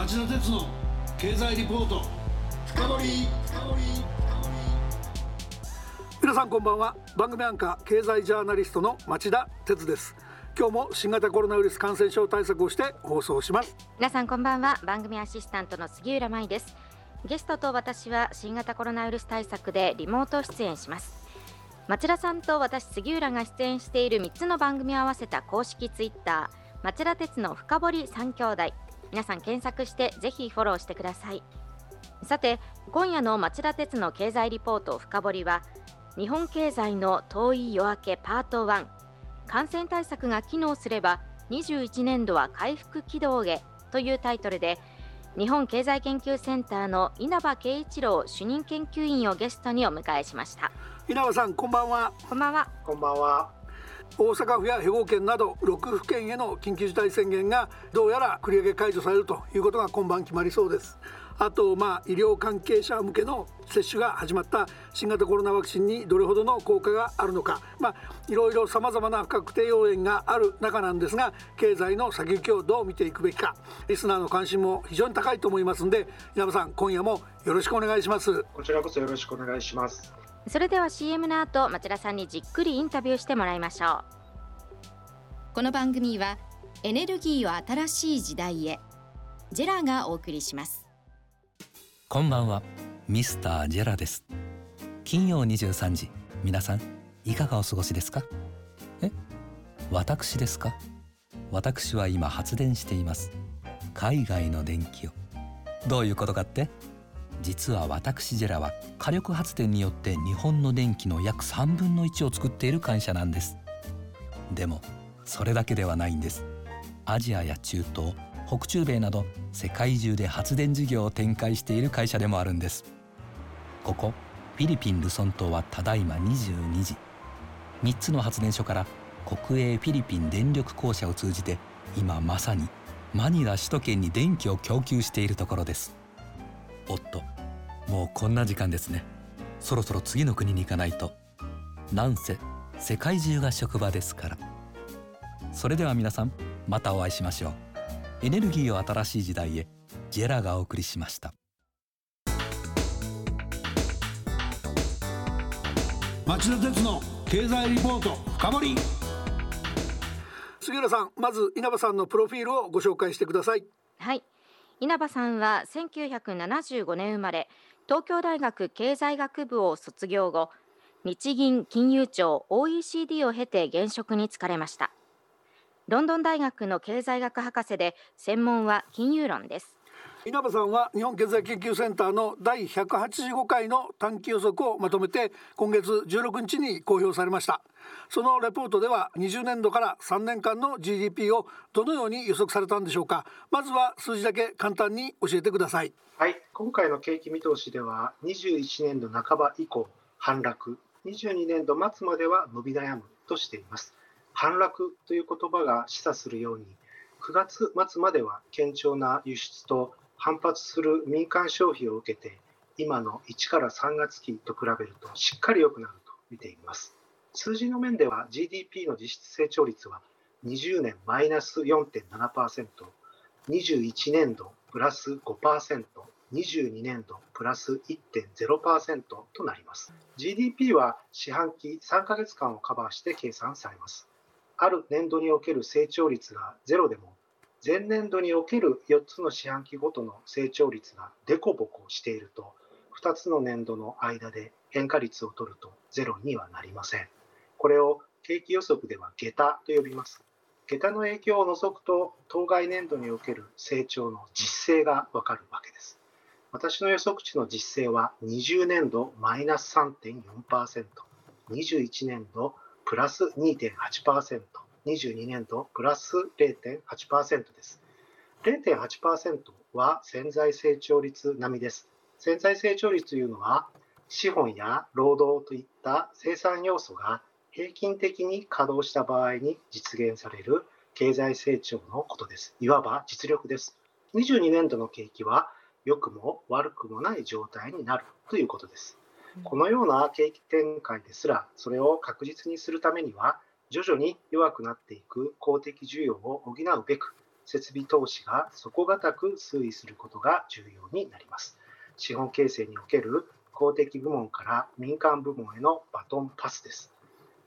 町田鉄の経済リポート。深掘皆さんこんばんは。番組アンカー経済ジャーナリストの町田鉄です。今日も新型コロナウイルス感染症対策をして放送します。皆さんこんばんは。番組アシスタントの杉浦舞です。ゲストと私は新型コロナウイルス対策でリモート出演します。町田さんと私杉浦が出演している3つの番組を合わせた公式ツイッター町田鉄の深掘り3兄弟皆さん検索してぜひフォローしてください。さて今夜の町田鉄の経済リポート深掘りは日本経済の遠い夜明けパート1感染対策が機能すれば21年度は回復軌道へというタイトルで日本経済研究センターの稲葉圭一郎主任研究員をゲストにお迎えしました。稲葉さんこんばんは。こんばんは。こんばんは大阪府や兵庫県など6府県への緊急事態宣言がどうやら繰り上げ解除されるということが今晩決まりそうです。あとまあ医療関係者向けの接種が始まった新型コロナワクチンにどれほどの効果があるのか。まあいろいろさまざまな不確定要因がある中なんですが経済の先行きをどう見ていくべきか。リスナーの関心も非常に高いと思いますので稲葉さん今夜もよろしくお願いします。こちらこそよろしくお願いします。それでは CM の後町田さんにじっくりインタビューしてもらいましょう。この番組はエネルギーを新しい時代へジェラがお送りします。こんばんはミスタージェラです。金曜23時皆さんいかがお過ごしですか？え？私ですか？私は今発電しています。海外の電気を。どういうことかって？実は私ジェラは火力発電によって日本の電気の約3分の1を作っている会社なんです。でもそれだけではないんです。アジアや中東北中米など世界中で発電事業を展開している会社でもあるんです。ここフィリピン・ルソン島はただいま22時。3つの発電所から国営フィリピン電力公社を通じて今まさにマニラ首都圏に電気を供給しているところです。おっともうこんな時間ですね。そろそろ次の国に行かないと。なんせ世界中が職場ですから。それでは皆さんまたお会いしましょう。エネルギーを新しい時代へジェラがお送りしました。町田鉄の経済リポート深掘り。杉浦さんまず稲葉さんのプロフィールをご紹介してください。はい。稲葉さんは1975年生まれ東京大学経済学部を卒業後日銀金融庁 OECD を経て現職に就かれました。ロンドン大学の経済学博士で専門は金融論です。稲葉さんは日本経済研究センターの第185回の短期予測をまとめて今月16日に公表されました。そのレポートでは20年度から3年間の GDP をどのように予測されたんでしょうか。まずは数字だけ簡単に教えてください。はい。今回の景気見通しでは21年度半ば以降反落。22年度末までは伸び悩むとしています。反落という言葉が示唆するように9月末までは堅調な輸出と反発する民間消費を受けて今の1から3月期と比べるとしっかり良くなると見ています。数字の面では GDP の実質成長率は20年マイナス 4.7%21 年度プラス 5%22 年度プラス1.0%となります。GDP は四半期3ヶ月間をカバーして計算されます。ある年度における成長率がゼロでも前年度における4つの四半期ごとの成長率がデコボコしていると2つの年度の間で変化率を取るとゼロにはなりません。これを景気予測では下駄と呼びます。下駄の影響を除くと当該年度における成長の実勢がわかるわけです。私の予測値の実勢は20年度マイナス 3.4%21 年度プラス2.8%、22年度プラス0.8%です。0.8%は潜在成長率並みです。潜在成長率というのは、資本や労働といった生産要素が平均的に稼働した場合に実現される経済成長のことです。いわば実力です。22年度の景気は良くも悪くもない状態になるということです。このような景気展開ですら、それを確実にするためには、徐々に弱くなっていく公的需要を補うべく、設備投資が底堅く推移することが重要になります。資本形成における公的部門から民間部門へのバトンパスです。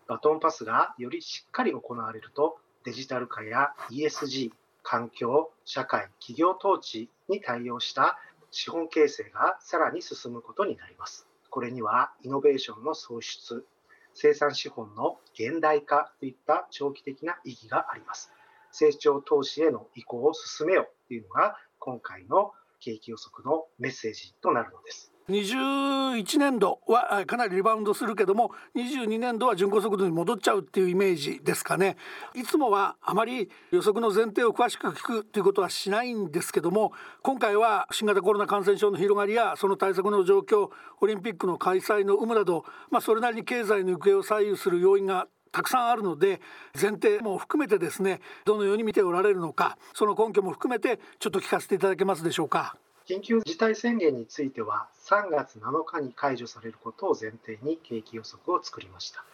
バトンパスがよりしっかり行われるとデジタル化や ESG、環境、社会、企業統治に対応した資本形成がさらに進むことになります。これにはイノベーションの創出、生産資本の現代化といった長期的な意義があります。成長投資への移行を進めよというのが今回の景気予測のメッセージとなるのです。21年度はかなりリバウンドするけども22年度は巡航速度に戻っちゃうっていうイメージですかねいつもはあまり予測の前提を詳しく聞くということはしないんですけども今回は新型コロナ感染症の広がりやその対策の状況オリンピックの開催の有無など、まあ、それなりに経済の行方を左右する要因がたくさんあるので前提も含めてですねどのように見ておられるのかその根拠も含めてちょっと聞かせていただけますでしょうか。緊急事態宣言については3月7日に解除されることを前提に景気予測を作りました。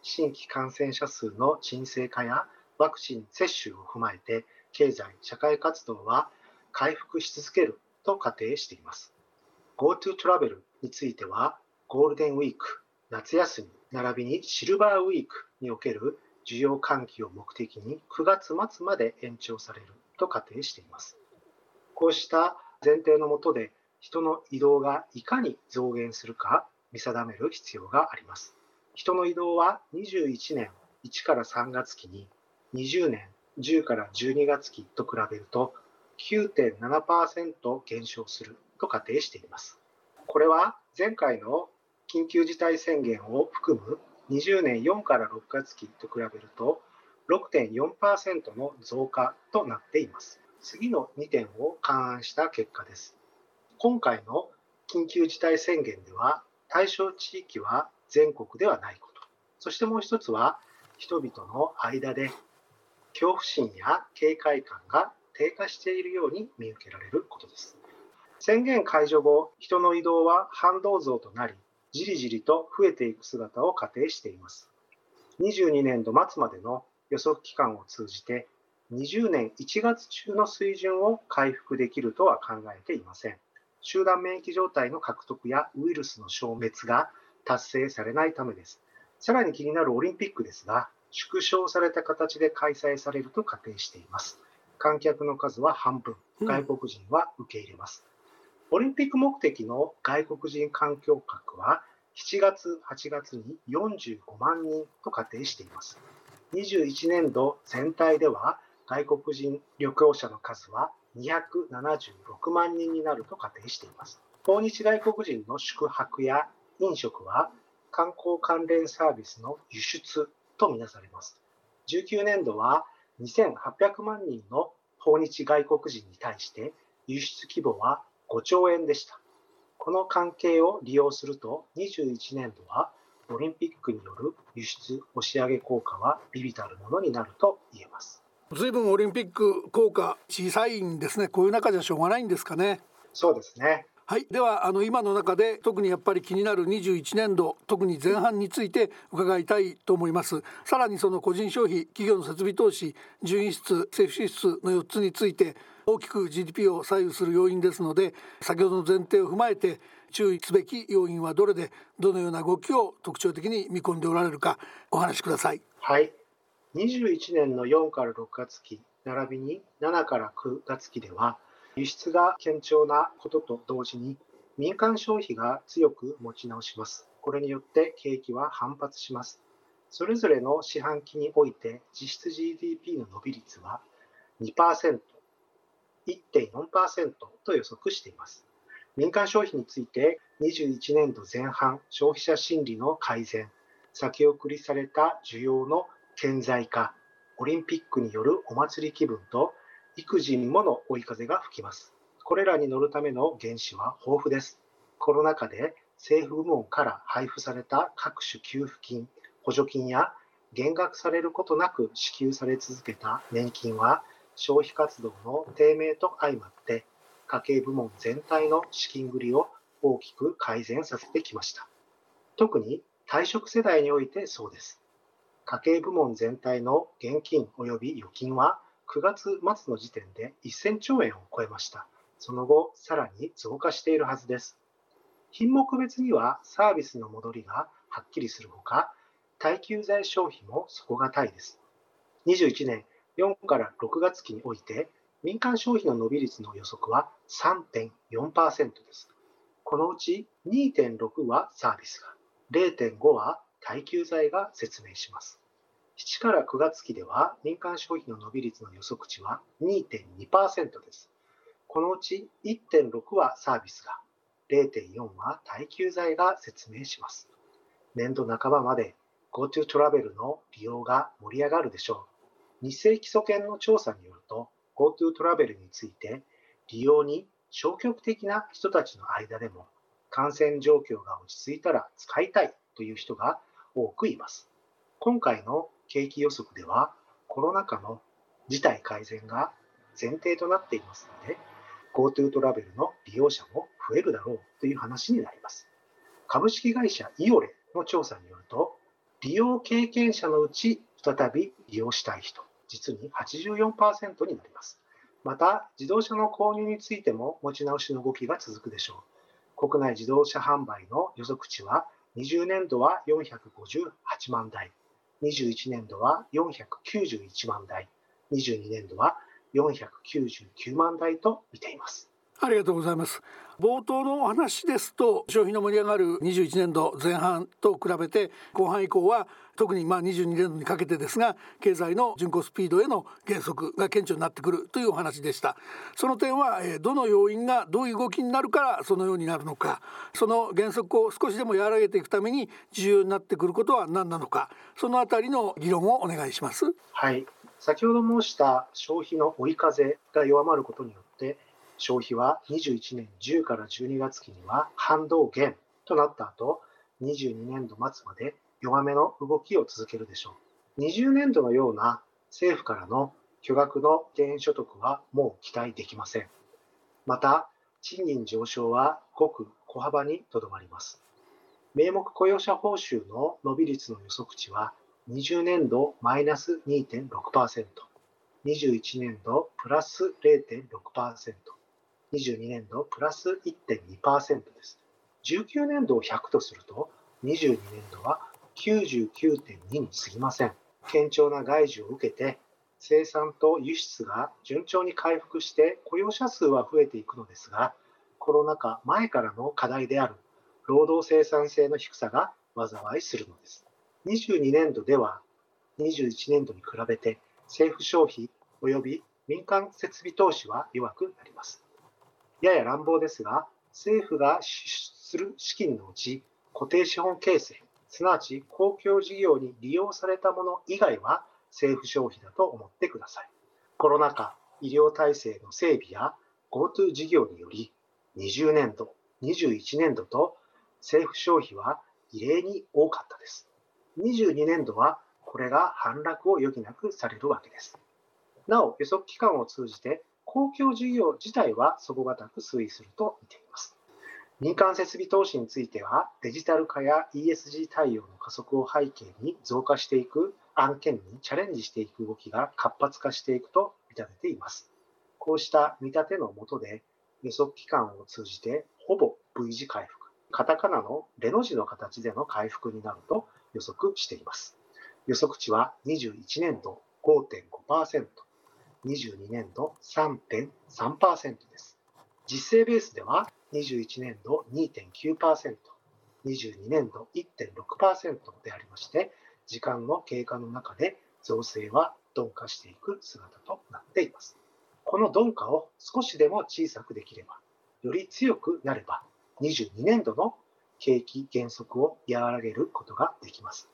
新規感染者数の沈静化やワクチン接種を踏まえて経済社会活動は回復し続けると仮定しています。GoTo トラベルについてはゴールデンウィーク夏休み並びにシルバーウィークにおける需要喚起を目的に9月末まで延長されると仮定しています。こうした前提のもとで人の移動がいかに増減するか見定める必要があります。人の移動は21年1から3月期に20年10から12月期と比べると9.7%減少すると仮定しています。これは前回の緊急事態宣言を含む20年4から6月期と比べると6.4%の増加となっています。次の2点を勘案した結果です。今回の緊急事態宣言では対象地域は全国ではないこと。そしてもう一つは人々の間で恐怖心や警戒感が低下しているように見受けられることです。宣言解除後、人の移動は反動増となり、じりじりと増えていく姿を仮定しています。22年度末までの予測期間を通じて20年1月中の水準を回復できるとは考えていません。集団免疫状態の獲得やウイルスの消滅が達成されないためです。さらに気になるオリンピックですが、縮小された形で開催されると仮定しています。観客の数は半分、外国人は受け入れます。うん、オリンピック目的の外国人観客枠は7月、8月に45万人と仮定しています。21年度全体では外国人旅行者の数は276万人になると仮定しています。訪日外国人の宿泊や飲食は観光関連サービスの輸出とみなされます。19年度は2800万人の訪日外国人に対して輸出規模は5兆円でした。この関係を利用すると21年度はオリンピックによる輸出押し上げ効果は微々たるものになると言えます。ずいぶんオリンピック効果小さいんですね。こういう中じゃしょうがないんですかね。そうですね。はい。ではあの今の中で特にやっぱり気になる21年度特に前半について伺いたいと思います。さらにその個人消費企業の設備投資純輸出政府支出の4つについて大きく GDP を左右する要因ですので先ほどの前提を踏まえて注意すべき要因はどれでどのような動きを特徴的に見込んでおられるかお話しください。はい21年の4から6月期、並びに7から9月期では、輸出が堅調なことと同時に、民間消費が強く持ち直します。これによって景気は反発します。それぞれの四半期において実質 GDP の伸び率は2%、1.4%と予測しています。民間消費について21年度前半消費者心理の改善、先送りされた需要の顕在化、オリンピックによるお祭り気分と育児にもの追い風が吹きます。これらに乗るための原資は豊富です。コロナ禍で政府部門から配布された各種給付金、補助金や減額されることなく支給され続けた年金は消費活動の低迷と相まって家計部門全体の資金繰りを大きく改善させてきました。特に退職世代においてそうです。家計部門全体の現金及び預金は9月末の時点で1000兆円を超えました。その後、さらに増加しているはずです。品目別にはサービスの戻りがはっきりするほか、耐久財消費も底堅いです。21年4から6月期において、民間消費の伸び率の予測は3.4%です。このうち2.6はサービスが、0.5は耐久財が説明します。7から9月期では民間消費の伸び率の予測値は2.2%です。このうち1.6はサービスが、0.4は耐久財が説明します。年度半ばまで GoTo トラベルの利用が盛り上がるでしょう。日清基礎研の調査によると GoTo トラベルについて利用に消極的な人たちの間でも感染状況が落ち着いたら使いたいという人が多くいます。今回の景気予測ではコロナ禍の事態改善が前提となっていますので GoTo トラベルの利用者も増えるだろうという話になります。株式会社イオレの調査によると利用経験者のうち再び利用したい人実に84%になります。また自動車の購入についても持ち直しの動きが続くでしょう。国内自動車販売の予測値は20年度は458万台、21年度は491万台、22年度は499万台と見ています。ありがとうございます。冒頭のお話ですと消費の盛り上がる21年度前半と比べて後半以降は特にまあ22年度にかけてですが経済の巡航スピードへの減速が顕著になってくるというお話でした。その点はどの要因がどういう動きになるからそのようになるのかその減速を少しでも和らげていくために重要になってくることは何なのかそのあたりの議論をお願いします。はい。先ほど申した消費の追い風が弱まることによって消費は21年10から12月期には反動減となった後、22年度末まで弱めの動きを続けるでしょう。20年度のような政府からの巨額の減所得はもう期待できません。また、賃金上昇はごく小幅にとどまります。名目雇用者報酬の伸び率の予測値は20年度マイナス2.6%、21年度プラス0.6%、22年度プラス1.2%です。19年度を100とすると、22年度は99.2に過ぎません。堅調な外需を受けて、生産と輸出が順調に回復して雇用者数は増えていくのですが、コロナ禍前からの課題である労働生産性の低さが災いするのです。22年度では21年度に比べて政府消費及び民間設備投資は弱くなります。やや乱暴ですが、政府が支出する資金のうち、固定資本形成、すなわち公共事業に利用されたもの以外は政府消費だと思ってください。コロナ禍、医療体制の整備や GoTo 事業により、20年度、21年度と政府消費は異例に多かったです。22年度はこれが反落を余儀なくされるわけです。なお、予測期間を通じて公共事業自体は底堅く推移すると見ています。民間設備投資については、デジタル化や ESG 対応の加速を背景に増加していく案件にチャレンジしていく動きが活発化していくと見立てています。こうした見立てのもとで、予測期間を通じてほぼ V 字回復、カタカナのレの字の形での回復になると予測しています。予測値は21年度5.5%、22年度3.3%です。実勢ベースでは21年度2.9%、22年度1.6%でありまして、時間の経過の中で増勢は鈍化していく姿となっています。この鈍化を少しでも小さくできれば、より強くなれば、22年度の景気減速を和らげることができます。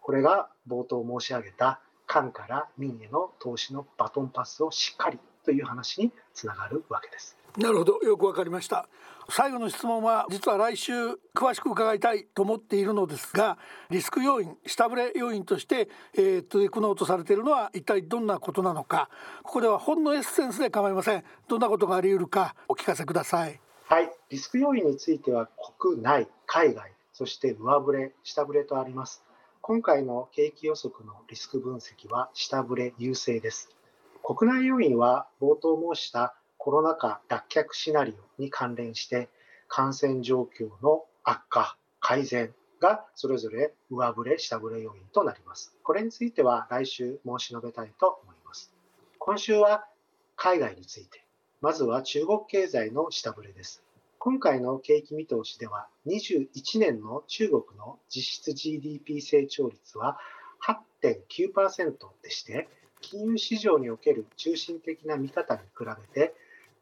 これが冒頭申し上げた官から民への投資のバトンパスをしっかりという話につながるわけです。なるほど。よくわかりました。最後の質問は実は来週詳しく伺いたいと思っているのですがリスク要因下振れ要因として、えー、取り組もうとされているのは一体どんなことなのか。ここではほんのエッセンスで構いません。どんなことがあり得るかお聞かせください。はい。リスク要因については国内海外。そして上振れ下振れとあります今回の景気予測のリスク分析は下振れ優勢です。国内要因は冒頭申したコロナ禍脱却シナリオに関連して感染状況の悪化、改善がそれぞれ上振れ、下振れ要因となります。これについては来週申し述べたいと思います。今週は海外について、まずは中国経済の下振れです。今回の景気見通しでは、21年の中国の実質 GDP 成長率は8.9%でして、金融市場における中心的な見方に比べて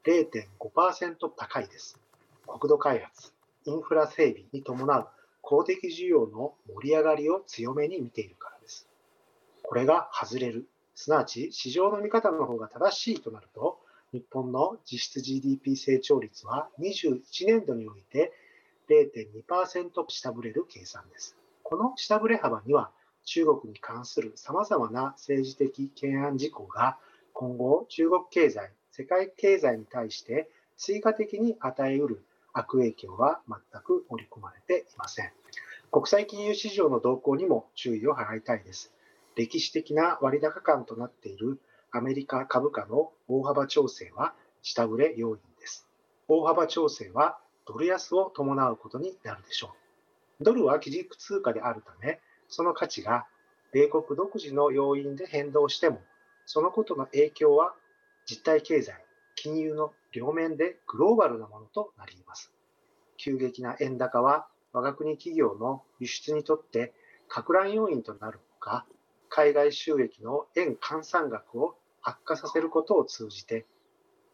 0.5%高いです。国土開発、インフラ整備に伴う公的需要の盛り上がりを強めに見ているからです。これが外れる、すなわち市場の見方の方が正しいとなると、日本の実質 GDP 成長率は21年度において0.2%下振れる計算です。この下振れ幅には中国に関する様々な政治的懸案事項が今後中国経済、世界経済に対して追加的に与えうる悪影響は全く盛り込まれていません。国際金融市場の動向にも注意を払いたいです。歴史的な割高感となっているアメリカ株価の大幅調整は下振れ要因です。大幅調整はドル安を伴うことになるでしょう。ドルは基軸通貨であるため、その価値が米国独自の要因で変動しても、そのことの影響は実体経済、金融の両面でグローバルなものとなります。急激な円高は我が国企業の輸出にとって拡乱要因となるほか、海外収益の円換算額を悪化させることを通じて、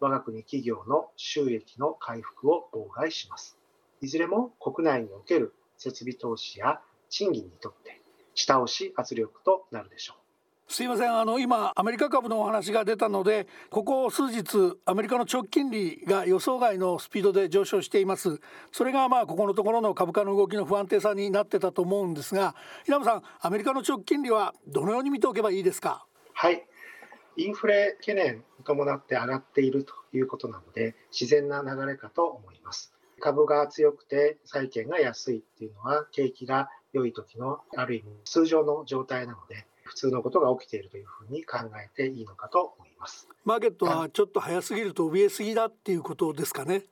我が国企業の収益の回復を妨害します。いずれも国内における設備投資や賃金にとって下押し圧力となるでしょう。すいませんあの今アメリカ株のお話が出たのでここ数日アメリカの長期金利が予想外のスピードで上昇していますそれがまあここのところの株価の動きの不安定さになってたと思うんですが平野さんアメリカの長期金利はどのように見ておけばいいですか？はいインフレ懸念に伴って上がっているということなので、自然な流れかと思います。株が強くて債券が安いっていうのは、景気が良い時のある意味通常の状態なので、普通のことが起きているというふうに考えていいのかと思います。マーケットはちょっと早すぎると怯えすぎだっていうことですかね。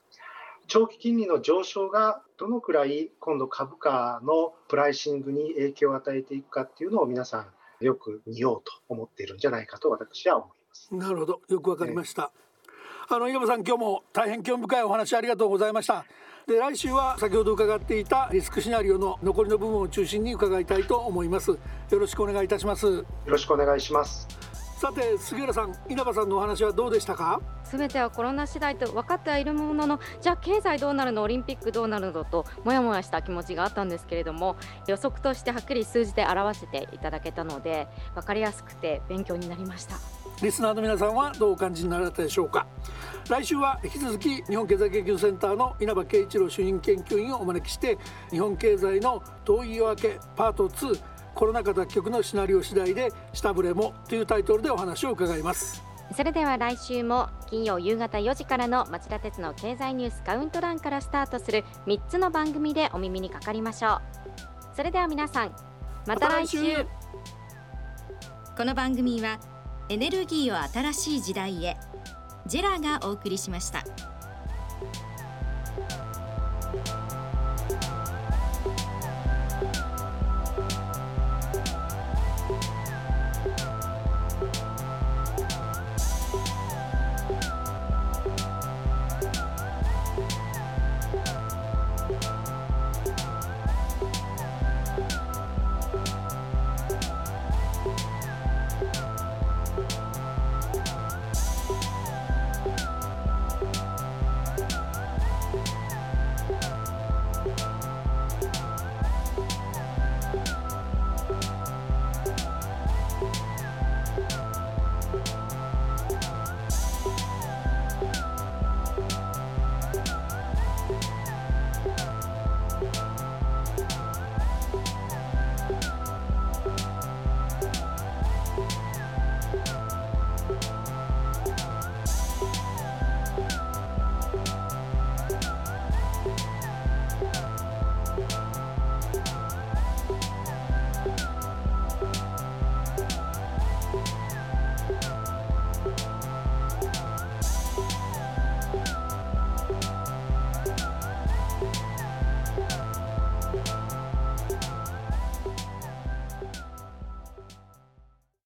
長期金利の上昇がどのくらい今度株価のプライシングに影響を与えていくかっていうのを皆さんよく見ようと思っているんじゃないかと私は思います。なるほど、よくわかりました。あの井山さん今日も大変興味深いお話ありがとうございました。で来週は先ほど伺っていたリスクシナリオの残りの部分を中心に伺いたいと思います。よろしくお願いいたします。よろしくお願いします。さて杉浦さん稲葉さんのお話はどうでしたか？全てはコロナ次第と分かってはいるもののじゃあ経済どうなるの？オリンピックどうなるの？ともやもやした気持ちがあったんですけれども予測としてはっきり数字で表せていただけたので分かりやすくて勉強になりました。リスナーの皆さんはどうお感じになられたでしょうか？来週は引き続き日本経済研究センターの稲葉圭一郎主任研究員をお招きして日本経済の遠い夜明けパート2コロナ禍脱却のシナリオ次第で下振れもというタイトルでお話を伺います。それでは来週も金曜夕方4時からの町田鉄の経済ニュースカウントダウンからスタートする3つの番組でお耳にかかりましょう。それでは皆さんまた来週。この番組はエネルギーを新しい時代へ。ジェラがお送りしました。